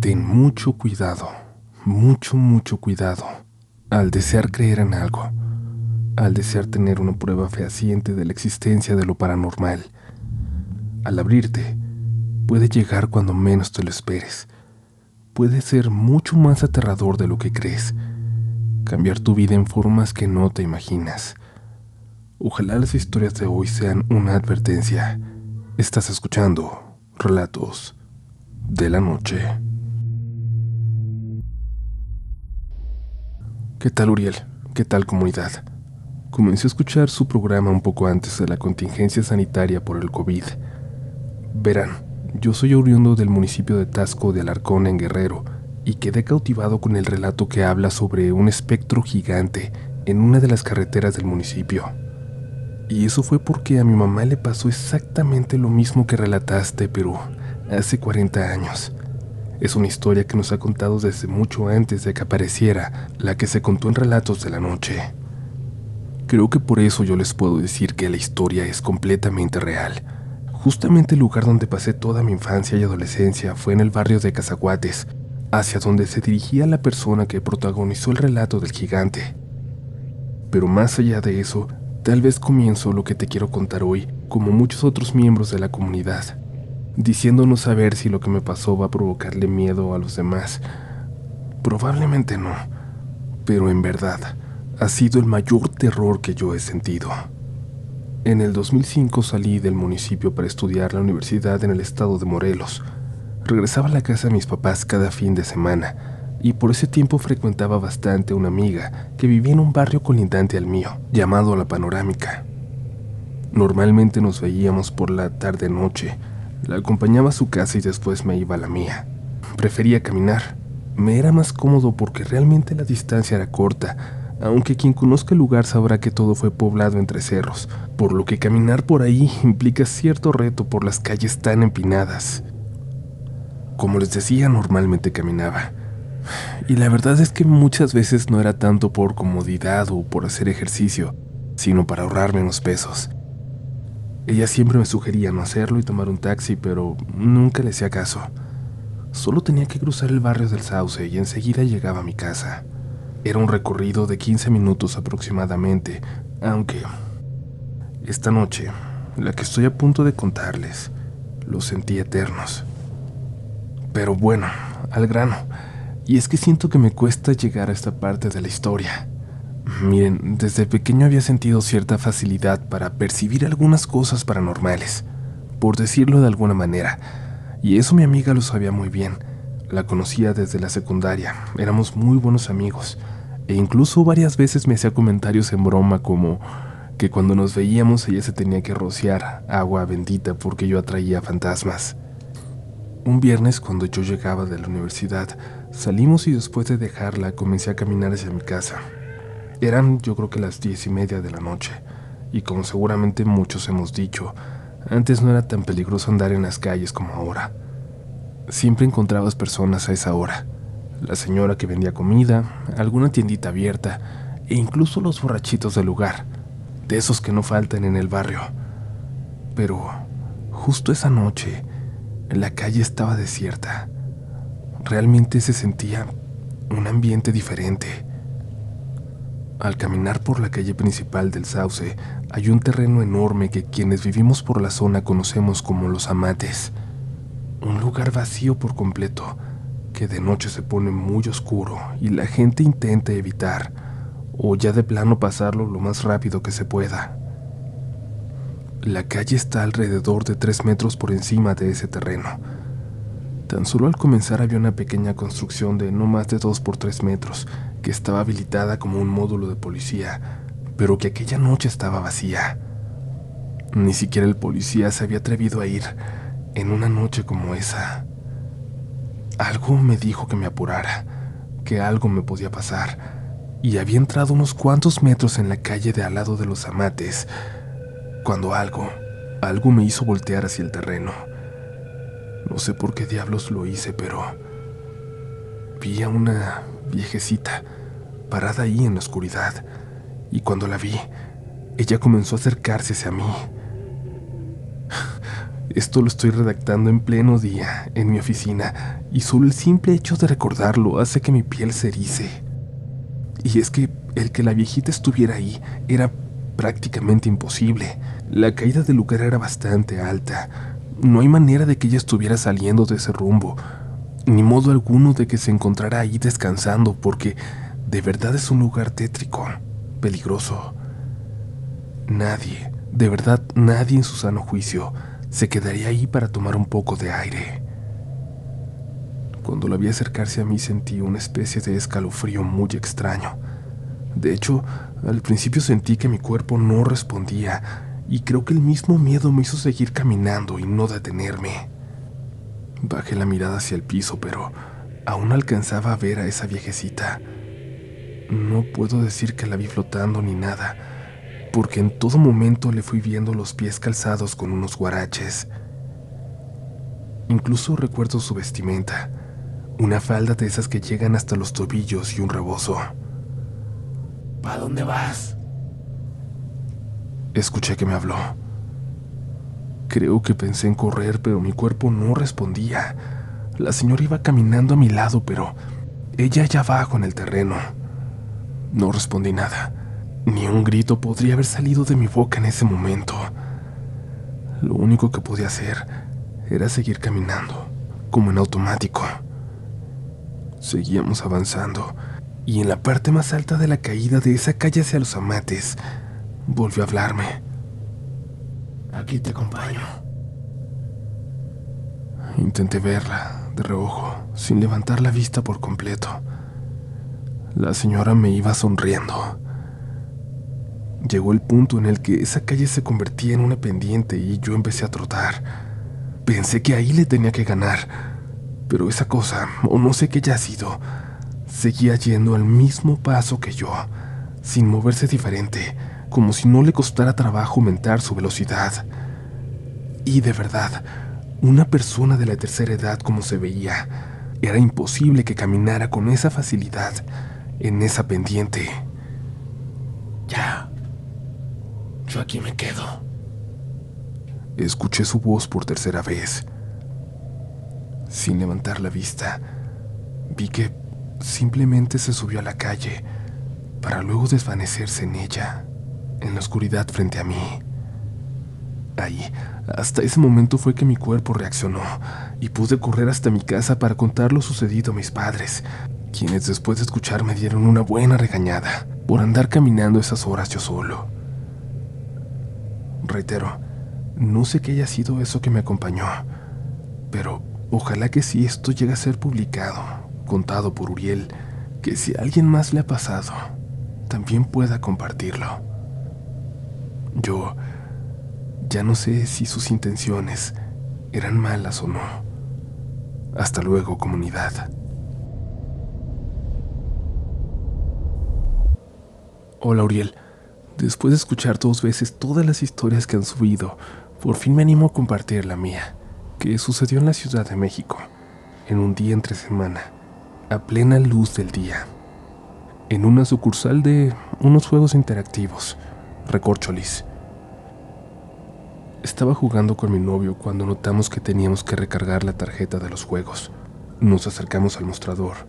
Ten mucho cuidado, mucho, mucho cuidado al desear creer en algo, al desear tener una prueba fehaciente de la existencia de lo paranormal. Al abrirte, puede llegar cuando menos te lo esperes. Puede ser mucho más aterrador de lo que crees, cambiar tu vida en formas que no te imaginas. Ojalá las historias de hoy sean una advertencia. Estás escuchando Relatos de la Noche. ¿Qué tal Uriel? ¿Qué tal comunidad? Comencé a escuchar su programa un poco antes de la contingencia sanitaria por el COVID. Verán, yo soy oriundo del municipio de Tasco de Alarcón en Guerrero y quedé cautivado con el relato que habla sobre un espectro gigante en una de las carreteras del municipio. Y eso fue porque a mi mamá le pasó exactamente lo mismo que relataste, pero hace 40 años. Es una historia que nos ha contado desde mucho antes de que apareciera la que se contó en Relatos de la Noche. Creo que por eso yo les puedo decir que la historia es completamente real. Justamente el lugar donde pasé toda mi infancia y adolescencia fue en el barrio de Cazaguates, hacia donde se dirigía la persona que protagonizó el relato del gigante. Pero más allá de eso, tal vez comienzo lo que te quiero contar hoy, como muchos otros miembros de la comunidad diciendo no saber si lo que me pasó va a provocarle miedo a los demás. Probablemente no, pero en verdad ha sido el mayor terror que yo he sentido. En el 2005 salí del municipio para estudiar la universidad en el estado de Morelos. Regresaba a la casa de mis papás cada fin de semana y por ese tiempo frecuentaba bastante a una amiga que vivía en un barrio colindante al mío, llamado La Panorámica. Normalmente nos veíamos por la tarde-noche, la acompañaba a su casa y después me iba a la mía. Prefería caminar. Me era más cómodo porque realmente la distancia era corta, aunque quien conozca el lugar sabrá que todo fue poblado entre cerros, por lo que caminar por ahí implica cierto reto por las calles tan empinadas. Como les decía, normalmente caminaba. Y la verdad es que muchas veces no era tanto por comodidad o por hacer ejercicio, sino para ahorrarme unos pesos. Ella siempre me sugería no hacerlo y tomar un taxi, pero nunca le hacía caso. Solo tenía que cruzar el barrio del Sauce y enseguida llegaba a mi casa. Era un recorrido de 15 minutos aproximadamente, aunque esta noche, la que estoy a punto de contarles, los sentí eternos. Pero bueno, al grano, y es que siento que me cuesta llegar a esta parte de la historia. Miren, desde pequeño había sentido cierta facilidad para percibir algunas cosas paranormales, por decirlo de alguna manera, y eso mi amiga lo sabía muy bien. La conocía desde la secundaria, éramos muy buenos amigos, e incluso varias veces me hacía comentarios en broma como que cuando nos veíamos ella se tenía que rociar agua bendita porque yo atraía fantasmas. Un viernes cuando yo llegaba de la universidad, salimos y después de dejarla comencé a caminar hacia mi casa. Eran yo creo que las diez y media de la noche, y como seguramente muchos hemos dicho, antes no era tan peligroso andar en las calles como ahora. Siempre encontrabas personas a esa hora. La señora que vendía comida, alguna tiendita abierta, e incluso los borrachitos del lugar, de esos que no faltan en el barrio. Pero justo esa noche, la calle estaba desierta. Realmente se sentía un ambiente diferente al caminar por la calle principal del Sauce, hay un terreno enorme que quienes vivimos por la zona conocemos como los amates. Un lugar vacío por completo, que de noche se pone muy oscuro y la gente intenta evitar, o ya de plano pasarlo lo más rápido que se pueda. La calle está alrededor de tres metros por encima de ese terreno. Tan solo al comenzar había una pequeña construcción de no más de dos por tres metros, que estaba habilitada como un módulo de policía, pero que aquella noche estaba vacía. Ni siquiera el policía se había atrevido a ir en una noche como esa. Algo me dijo que me apurara, que algo me podía pasar, y había entrado unos cuantos metros en la calle de al lado de los amates, cuando algo, algo me hizo voltear hacia el terreno. No sé por qué diablos lo hice, pero vi a una viejecita parada ahí en la oscuridad, y cuando la vi, ella comenzó a acercarse hacia mí. Esto lo estoy redactando en pleno día, en mi oficina, y solo el simple hecho de recordarlo hace que mi piel se erice. Y es que el que la viejita estuviera ahí era prácticamente imposible. La caída del lugar era bastante alta. No hay manera de que ella estuviera saliendo de ese rumbo, ni modo alguno de que se encontrara ahí descansando, porque de verdad es un lugar tétrico, peligroso. Nadie, de verdad nadie en su sano juicio, se quedaría ahí para tomar un poco de aire. Cuando la vi acercarse a mí sentí una especie de escalofrío muy extraño. De hecho, al principio sentí que mi cuerpo no respondía y creo que el mismo miedo me hizo seguir caminando y no detenerme. Bajé la mirada hacia el piso, pero aún alcanzaba a ver a esa viejecita. No puedo decir que la vi flotando ni nada, porque en todo momento le fui viendo los pies calzados con unos guaraches. Incluso recuerdo su vestimenta, una falda de esas que llegan hasta los tobillos y un rebozo. ¿Para dónde vas? Escuché que me habló. Creo que pensé en correr, pero mi cuerpo no respondía. La señora iba caminando a mi lado, pero ella allá abajo en el terreno. No respondí nada. Ni un grito podría haber salido de mi boca en ese momento. Lo único que podía hacer era seguir caminando, como en automático. Seguíamos avanzando, y en la parte más alta de la caída de esa calle hacia los amates, volvió a hablarme. Aquí te acompaño. Intenté verla de reojo, sin levantar la vista por completo. La señora me iba sonriendo. Llegó el punto en el que esa calle se convertía en una pendiente y yo empecé a trotar. Pensé que ahí le tenía que ganar, pero esa cosa, o no sé qué haya sido, seguía yendo al mismo paso que yo, sin moverse diferente, como si no le costara trabajo aumentar su velocidad. Y de verdad, una persona de la tercera edad como se veía, era imposible que caminara con esa facilidad en esa pendiente. Ya. Yo aquí me quedo. Escuché su voz por tercera vez. Sin levantar la vista, vi que simplemente se subió a la calle para luego desvanecerse en ella, en la oscuridad frente a mí. Ahí, hasta ese momento fue que mi cuerpo reaccionó y pude correr hasta mi casa para contar lo sucedido a mis padres, quienes después de escuchar me dieron una buena regañada por andar caminando esas horas yo solo. Reitero, no sé qué haya sido eso que me acompañó, pero ojalá que si esto llega a ser publicado, contado por Uriel, que si a alguien más le ha pasado, también pueda compartirlo. Yo ya no sé si sus intenciones eran malas o no. Hasta luego, comunidad. Hola, Uriel. Después de escuchar dos veces todas las historias que han subido, por fin me animo a compartir la mía, que sucedió en la Ciudad de México, en un día entre semana, a plena luz del día, en una sucursal de unos juegos interactivos, Recorcholis. Estaba jugando con mi novio cuando notamos que teníamos que recargar la tarjeta de los juegos. Nos acercamos al mostrador.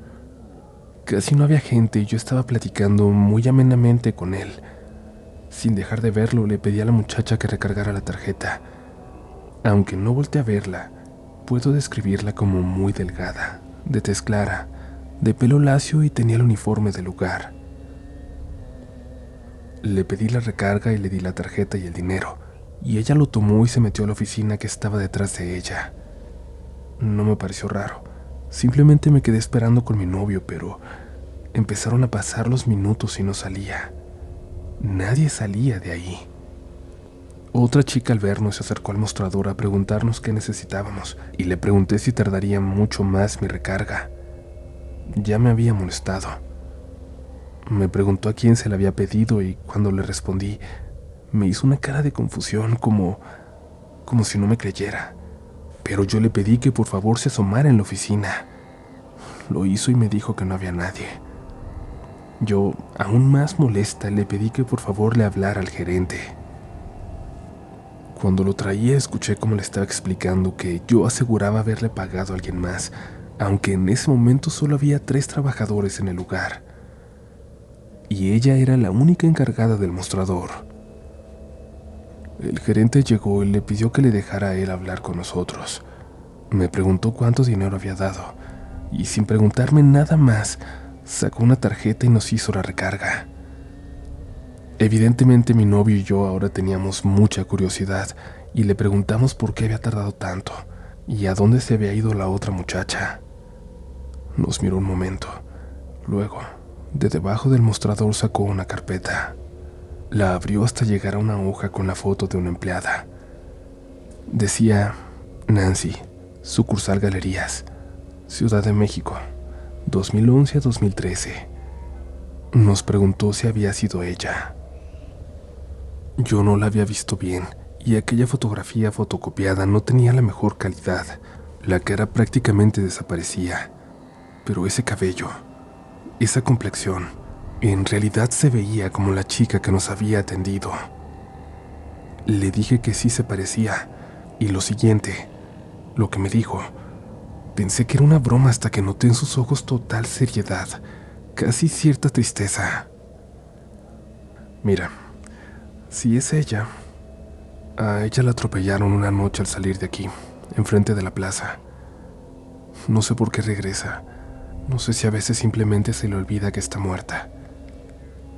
Casi no había gente y yo estaba platicando muy amenamente con él. Sin dejar de verlo, le pedí a la muchacha que recargara la tarjeta. Aunque no volteé a verla, puedo describirla como muy delgada, de tez clara, de pelo lacio y tenía el uniforme del lugar. Le pedí la recarga y le di la tarjeta y el dinero, y ella lo tomó y se metió a la oficina que estaba detrás de ella. No me pareció raro, simplemente me quedé esperando con mi novio, pero empezaron a pasar los minutos y no salía. Nadie salía de ahí. Otra chica al vernos se acercó al mostrador a preguntarnos qué necesitábamos y le pregunté si tardaría mucho más mi recarga. Ya me había molestado. Me preguntó a quién se le había pedido y cuando le respondí, me hizo una cara de confusión como como si no me creyera. Pero yo le pedí que por favor se asomara en la oficina. Lo hizo y me dijo que no había nadie. Yo, aún más molesta, le pedí que por favor le hablara al gerente. Cuando lo traía escuché cómo le estaba explicando que yo aseguraba haberle pagado a alguien más, aunque en ese momento solo había tres trabajadores en el lugar. Y ella era la única encargada del mostrador. El gerente llegó y le pidió que le dejara a él hablar con nosotros. Me preguntó cuánto dinero había dado, y sin preguntarme nada más, sacó una tarjeta y nos hizo la recarga. Evidentemente mi novio y yo ahora teníamos mucha curiosidad y le preguntamos por qué había tardado tanto y a dónde se había ido la otra muchacha. Nos miró un momento. Luego, de debajo del mostrador sacó una carpeta. La abrió hasta llegar a una hoja con la foto de una empleada. Decía Nancy, sucursal Galerías, Ciudad de México, 2011 a 2013. Nos preguntó si había sido ella. Yo no la había visto bien y aquella fotografía fotocopiada no tenía la mejor calidad. La cara prácticamente desaparecía. Pero ese cabello, esa complexión, en realidad se veía como la chica que nos había atendido. Le dije que sí se parecía y lo siguiente, lo que me dijo, pensé que era una broma hasta que noté en sus ojos total seriedad, casi cierta tristeza. Mira, si es ella, a ella la atropellaron una noche al salir de aquí, enfrente de la plaza. No sé por qué regresa. No sé si a veces simplemente se le olvida que está muerta.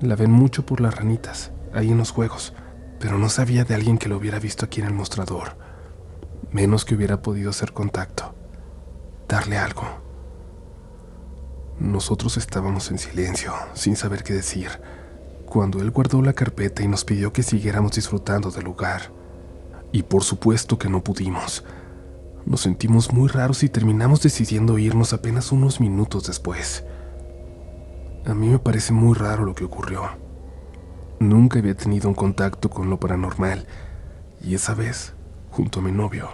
La ven mucho por las ranitas, ahí en los juegos, pero no sabía de alguien que lo hubiera visto aquí en el mostrador. Menos que hubiera podido hacer contacto. Darle algo. Nosotros estábamos en silencio, sin saber qué decir cuando él guardó la carpeta y nos pidió que siguiéramos disfrutando del lugar. Y por supuesto que no pudimos. Nos sentimos muy raros y terminamos decidiendo irnos apenas unos minutos después. A mí me parece muy raro lo que ocurrió. Nunca había tenido un contacto con lo paranormal y esa vez, junto a mi novio,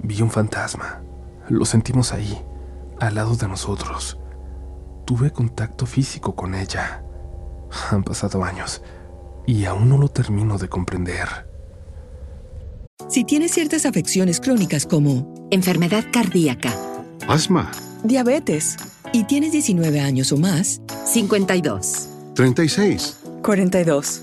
vi un fantasma. Lo sentimos ahí, al lado de nosotros. Tuve contacto físico con ella. Han pasado años y aún no lo termino de comprender. Si tienes ciertas afecciones crónicas como enfermedad cardíaca, asma, diabetes y tienes 19 años o más, 52, 36, 42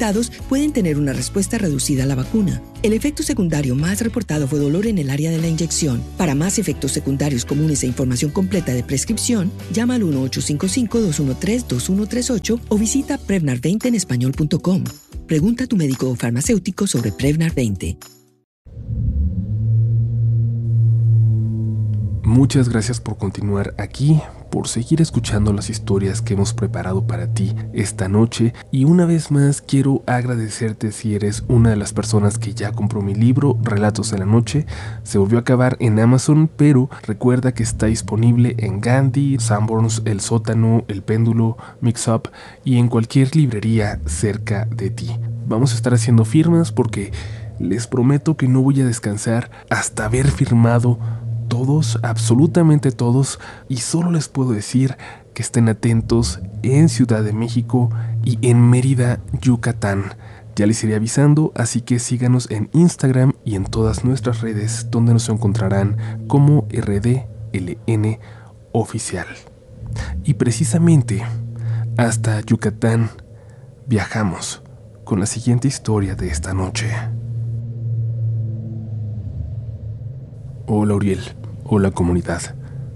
pueden tener una respuesta reducida a la vacuna. El efecto secundario más reportado fue dolor en el área de la inyección. Para más efectos secundarios comunes e información completa de prescripción, llama al 1-855-213-2138 o visita Prevnar20 en español.com. Pregunta a tu médico o farmacéutico sobre Prevnar 20. Muchas gracias por continuar aquí por seguir escuchando las historias que hemos preparado para ti esta noche y una vez más quiero agradecerte si eres una de las personas que ya compró mi libro Relatos de la Noche. Se volvió a acabar en Amazon, pero recuerda que está disponible en Gandhi, Sanborns, El Sótano, El Péndulo, Mix Up y en cualquier librería cerca de ti. Vamos a estar haciendo firmas porque les prometo que no voy a descansar hasta haber firmado todos, absolutamente todos, y solo les puedo decir que estén atentos en Ciudad de México y en Mérida, Yucatán. Ya les iré avisando, así que síganos en Instagram y en todas nuestras redes donde nos encontrarán como RDLN oficial. Y precisamente hasta Yucatán viajamos con la siguiente historia de esta noche. Hola Uriel, hola comunidad.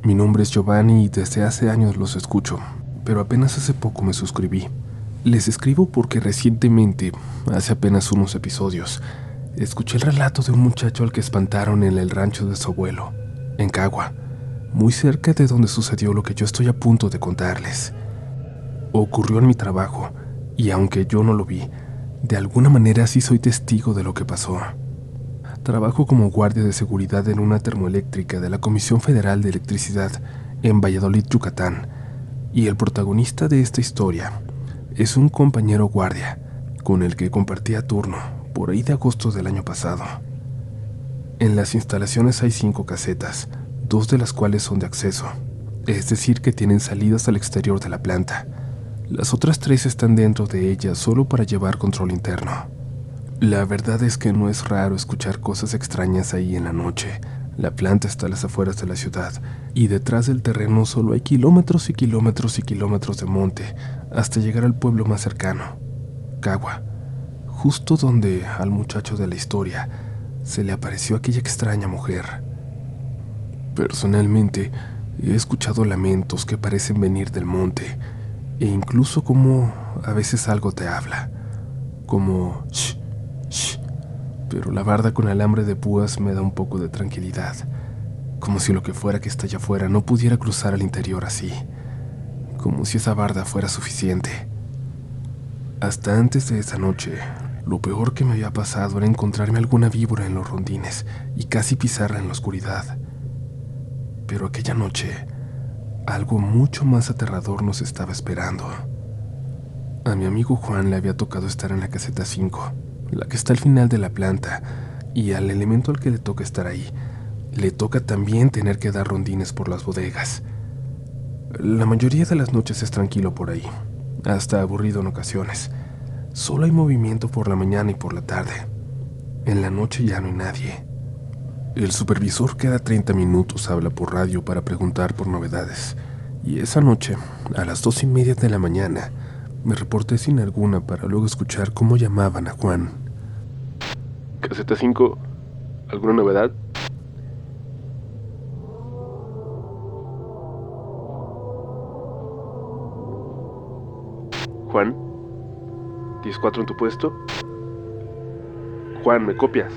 Mi nombre es Giovanni y desde hace años los escucho, pero apenas hace poco me suscribí. Les escribo porque recientemente, hace apenas unos episodios, escuché el relato de un muchacho al que espantaron en el rancho de su abuelo, en Cagua, muy cerca de donde sucedió lo que yo estoy a punto de contarles. Ocurrió en mi trabajo, y aunque yo no lo vi, de alguna manera sí soy testigo de lo que pasó. Trabajo como guardia de seguridad en una termoeléctrica de la Comisión Federal de Electricidad en Valladolid, Yucatán, y el protagonista de esta historia es un compañero guardia con el que compartía turno por ahí de agosto del año pasado. En las instalaciones hay cinco casetas, dos de las cuales son de acceso, es decir, que tienen salidas al exterior de la planta. Las otras tres están dentro de ellas solo para llevar control interno. La verdad es que no es raro escuchar cosas extrañas ahí en la noche. La planta está a las afueras de la ciudad y detrás del terreno solo hay kilómetros y kilómetros y kilómetros de monte hasta llegar al pueblo más cercano, Cagua, justo donde al muchacho de la historia se le apareció aquella extraña mujer. Personalmente, he escuchado lamentos que parecen venir del monte e incluso como a veces algo te habla, como pero la barda con alambre de púas me da un poco de tranquilidad, como si lo que fuera que está allá afuera no pudiera cruzar al interior así, como si esa barda fuera suficiente. Hasta antes de esa noche, lo peor que me había pasado era encontrarme alguna víbora en los rondines y casi pisarla en la oscuridad. Pero aquella noche, algo mucho más aterrador nos estaba esperando. A mi amigo Juan le había tocado estar en la caseta 5 la que está al final de la planta, y al elemento al que le toca estar ahí, le toca también tener que dar rondines por las bodegas. La mayoría de las noches es tranquilo por ahí, hasta aburrido en ocasiones. Solo hay movimiento por la mañana y por la tarde. En la noche ya no hay nadie. El supervisor cada 30 minutos habla por radio para preguntar por novedades. Y esa noche, a las dos y media de la mañana, me reporté sin alguna para luego escuchar cómo llamaban a Juan. Caseta 5, ¿alguna novedad? Juan, 10-4 en tu puesto. Juan, ¿me copias?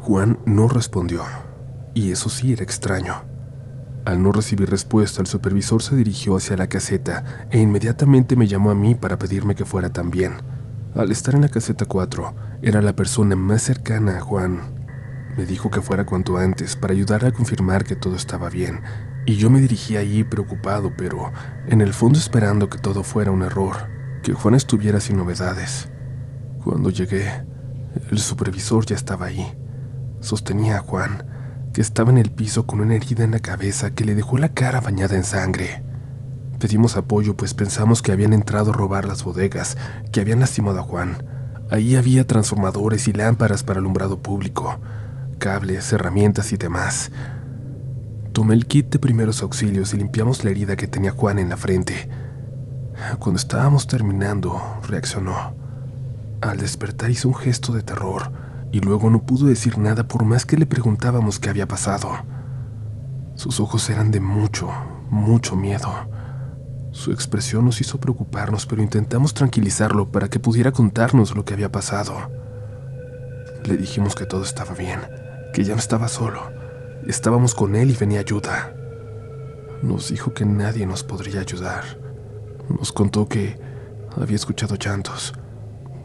Juan no respondió, y eso sí era extraño. Al no recibir respuesta, el supervisor se dirigió hacia la caseta e inmediatamente me llamó a mí para pedirme que fuera también. Al estar en la caseta 4, era la persona más cercana a Juan. Me dijo que fuera cuanto antes para ayudarle a confirmar que todo estaba bien, y yo me dirigí allí preocupado, pero en el fondo esperando que todo fuera un error, que Juan estuviera sin novedades. Cuando llegué, el supervisor ya estaba ahí. Sostenía a Juan que estaba en el piso con una herida en la cabeza que le dejó la cara bañada en sangre. Pedimos apoyo pues pensamos que habían entrado a robar las bodegas, que habían lastimado a Juan. Ahí había transformadores y lámparas para alumbrado público, cables, herramientas y demás. Tomé el kit de primeros auxilios y limpiamos la herida que tenía Juan en la frente. Cuando estábamos terminando, reaccionó. Al despertar hizo un gesto de terror y luego no pudo decir nada por más que le preguntábamos qué había pasado. Sus ojos eran de mucho, mucho miedo. Su expresión nos hizo preocuparnos, pero intentamos tranquilizarlo para que pudiera contarnos lo que había pasado. Le dijimos que todo estaba bien, que ya no estaba solo. Estábamos con él y venía ayuda. Nos dijo que nadie nos podría ayudar. Nos contó que había escuchado llantos.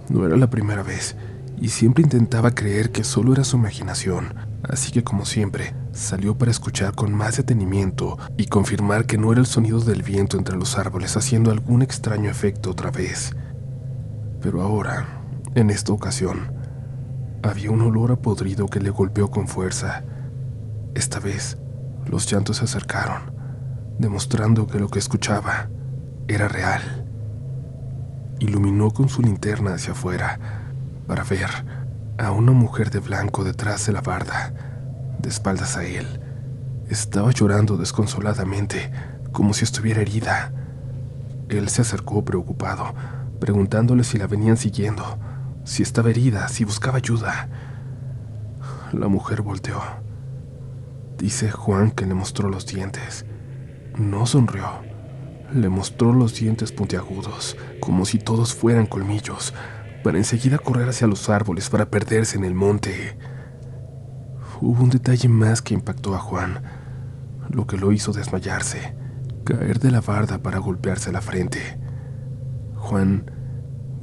No era la primera vez y siempre intentaba creer que solo era su imaginación, así que como siempre, salió para escuchar con más detenimiento y confirmar que no era el sonido del viento entre los árboles haciendo algún extraño efecto otra vez. Pero ahora, en esta ocasión, había un olor a podrido que le golpeó con fuerza. Esta vez, los llantos se acercaron, demostrando que lo que escuchaba era real. Iluminó con su linterna hacia afuera, para ver a una mujer de blanco detrás de la barda, de espaldas a él. Estaba llorando desconsoladamente, como si estuviera herida. Él se acercó preocupado, preguntándole si la venían siguiendo, si estaba herida, si buscaba ayuda. La mujer volteó. Dice Juan que le mostró los dientes. No sonrió. Le mostró los dientes puntiagudos, como si todos fueran colmillos, para enseguida correr hacia los árboles para perderse en el monte. Hubo un detalle más que impactó a Juan, lo que lo hizo desmayarse, caer de la barda para golpearse la frente. Juan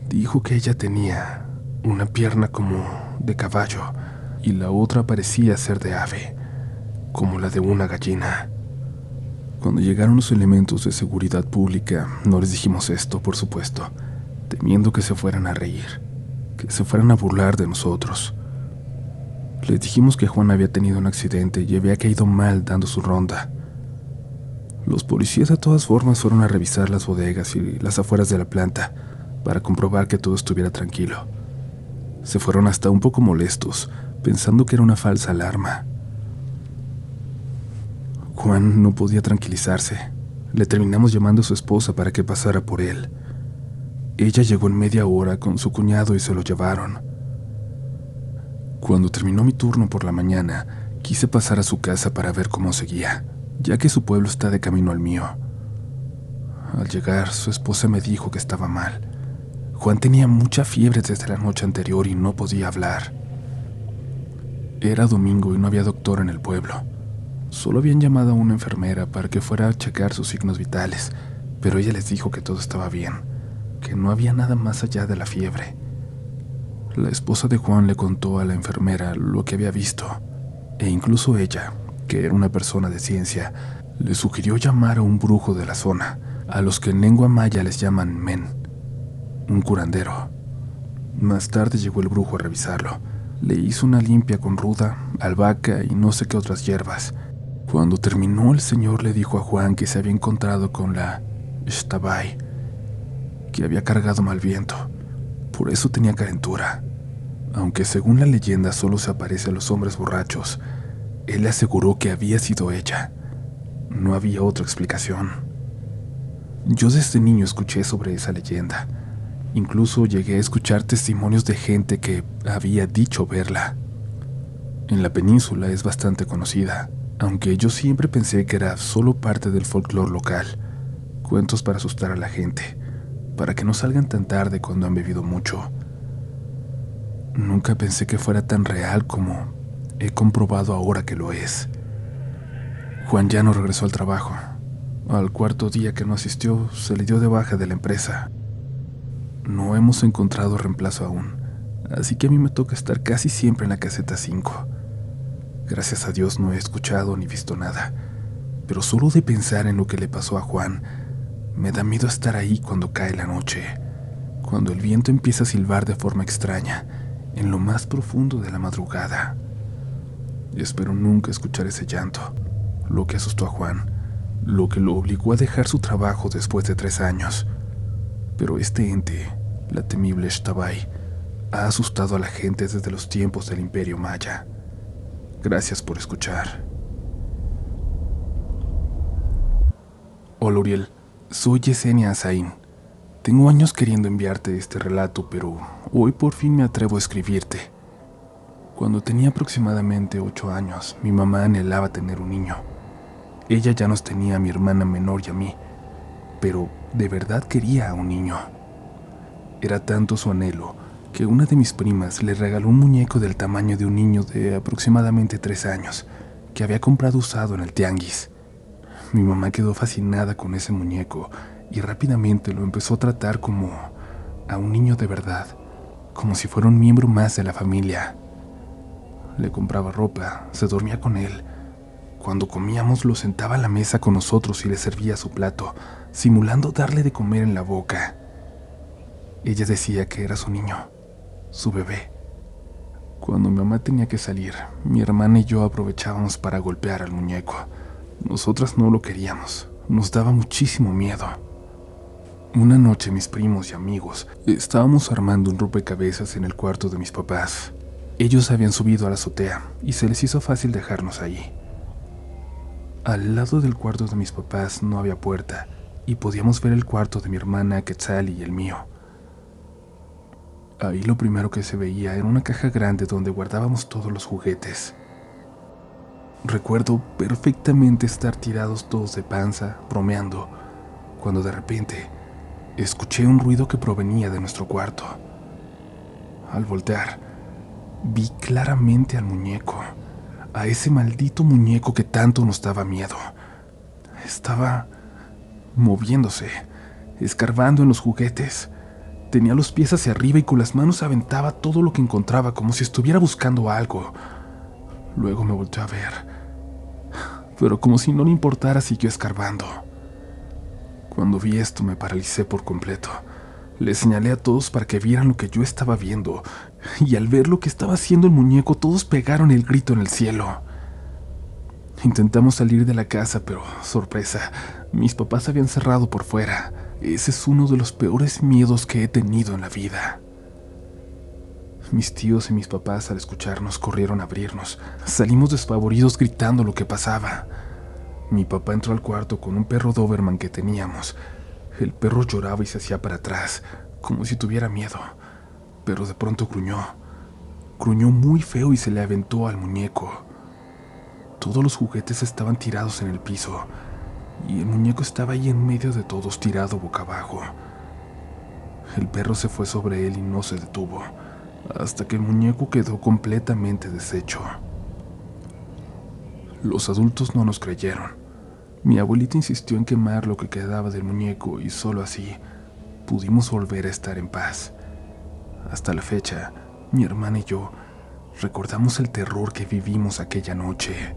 dijo que ella tenía una pierna como de caballo y la otra parecía ser de ave, como la de una gallina. Cuando llegaron los elementos de seguridad pública, no les dijimos esto, por supuesto, temiendo que se fueran a reír, que se fueran a burlar de nosotros. Les dijimos que Juan había tenido un accidente y había caído mal dando su ronda. Los policías de todas formas fueron a revisar las bodegas y las afueras de la planta para comprobar que todo estuviera tranquilo. Se fueron hasta un poco molestos, pensando que era una falsa alarma. Juan no podía tranquilizarse. Le terminamos llamando a su esposa para que pasara por él. Ella llegó en media hora con su cuñado y se lo llevaron. Cuando terminó mi turno por la mañana, quise pasar a su casa para ver cómo seguía, ya que su pueblo está de camino al mío. Al llegar, su esposa me dijo que estaba mal. Juan tenía mucha fiebre desde la noche anterior y no podía hablar. Era domingo y no había doctor en el pueblo. Solo habían llamado a una enfermera para que fuera a checar sus signos vitales, pero ella les dijo que todo estaba bien, que no había nada más allá de la fiebre. La esposa de Juan le contó a la enfermera lo que había visto, e incluso ella, que era una persona de ciencia, le sugirió llamar a un brujo de la zona, a los que en lengua maya les llaman men, un curandero. Más tarde llegó el brujo a revisarlo. Le hizo una limpia con ruda, albahaca y no sé qué otras hierbas, cuando terminó, el señor le dijo a Juan que se había encontrado con la que había cargado mal viento. Por eso tenía calentura. Aunque según la leyenda solo se aparece a los hombres borrachos, él aseguró que había sido ella. No había otra explicación. Yo desde niño escuché sobre esa leyenda. Incluso llegué a escuchar testimonios de gente que había dicho verla. En la península es bastante conocida aunque yo siempre pensé que era solo parte del folclore local, cuentos para asustar a la gente, para que no salgan tan tarde cuando han bebido mucho. Nunca pensé que fuera tan real como he comprobado ahora que lo es. Juan ya no regresó al trabajo. Al cuarto día que no asistió, se le dio de baja de la empresa. No hemos encontrado reemplazo aún, así que a mí me toca estar casi siempre en la caseta 5 Gracias a Dios no he escuchado ni visto nada, pero solo de pensar en lo que le pasó a Juan, me da miedo estar ahí cuando cae la noche, cuando el viento empieza a silbar de forma extraña, en lo más profundo de la madrugada. Y espero nunca escuchar ese llanto, lo que asustó a Juan, lo que lo obligó a dejar su trabajo después de tres años. Pero este ente, la temible Shtabai, ha asustado a la gente desde los tiempos del Imperio Maya. Gracias por escuchar. Hola Uriel, soy Yesenia Azaín. Tengo años queriendo enviarte este relato, pero hoy por fin me atrevo a escribirte. Cuando tenía aproximadamente ocho años, mi mamá anhelaba tener un niño. Ella ya nos tenía a mi hermana menor y a mí, pero de verdad quería a un niño. Era tanto su anhelo que una de mis primas le regaló un muñeco del tamaño de un niño de aproximadamente tres años, que había comprado usado en el tianguis. Mi mamá quedó fascinada con ese muñeco y rápidamente lo empezó a tratar como a un niño de verdad, como si fuera un miembro más de la familia. Le compraba ropa, se dormía con él. Cuando comíamos lo sentaba a la mesa con nosotros y le servía su plato, simulando darle de comer en la boca. Ella decía que era su niño su bebé. Cuando mi mamá tenía que salir, mi hermana y yo aprovechábamos para golpear al muñeco. Nosotras no lo queríamos, nos daba muchísimo miedo. Una noche mis primos y amigos estábamos armando un rompecabezas en el cuarto de mis papás. Ellos habían subido a la azotea y se les hizo fácil dejarnos allí. Al lado del cuarto de mis papás no había puerta y podíamos ver el cuarto de mi hermana Quetzal y el mío. Ahí lo primero que se veía era una caja grande donde guardábamos todos los juguetes. Recuerdo perfectamente estar tirados todos de panza, bromeando, cuando de repente escuché un ruido que provenía de nuestro cuarto. Al voltear, vi claramente al muñeco, a ese maldito muñeco que tanto nos daba miedo. Estaba moviéndose, escarbando en los juguetes. Tenía los pies hacia arriba y con las manos aventaba todo lo que encontraba como si estuviera buscando algo. Luego me volteó a ver, pero como si no le importara siguió escarbando. Cuando vi esto me paralicé por completo. Le señalé a todos para que vieran lo que yo estaba viendo, y al ver lo que estaba haciendo el muñeco todos pegaron el grito en el cielo. Intentamos salir de la casa, pero sorpresa, mis papás habían cerrado por fuera. Ese es uno de los peores miedos que he tenido en la vida. Mis tíos y mis papás al escucharnos corrieron a abrirnos. Salimos desfavoridos gritando lo que pasaba. Mi papá entró al cuarto con un perro Doberman que teníamos. El perro lloraba y se hacía para atrás, como si tuviera miedo, pero de pronto gruñó. Gruñó muy feo y se le aventó al muñeco. Todos los juguetes estaban tirados en el piso y el muñeco estaba ahí en medio de todos tirado boca abajo. El perro se fue sobre él y no se detuvo, hasta que el muñeco quedó completamente deshecho. Los adultos no nos creyeron. Mi abuelita insistió en quemar lo que quedaba del muñeco y solo así pudimos volver a estar en paz. Hasta la fecha, mi hermana y yo recordamos el terror que vivimos aquella noche.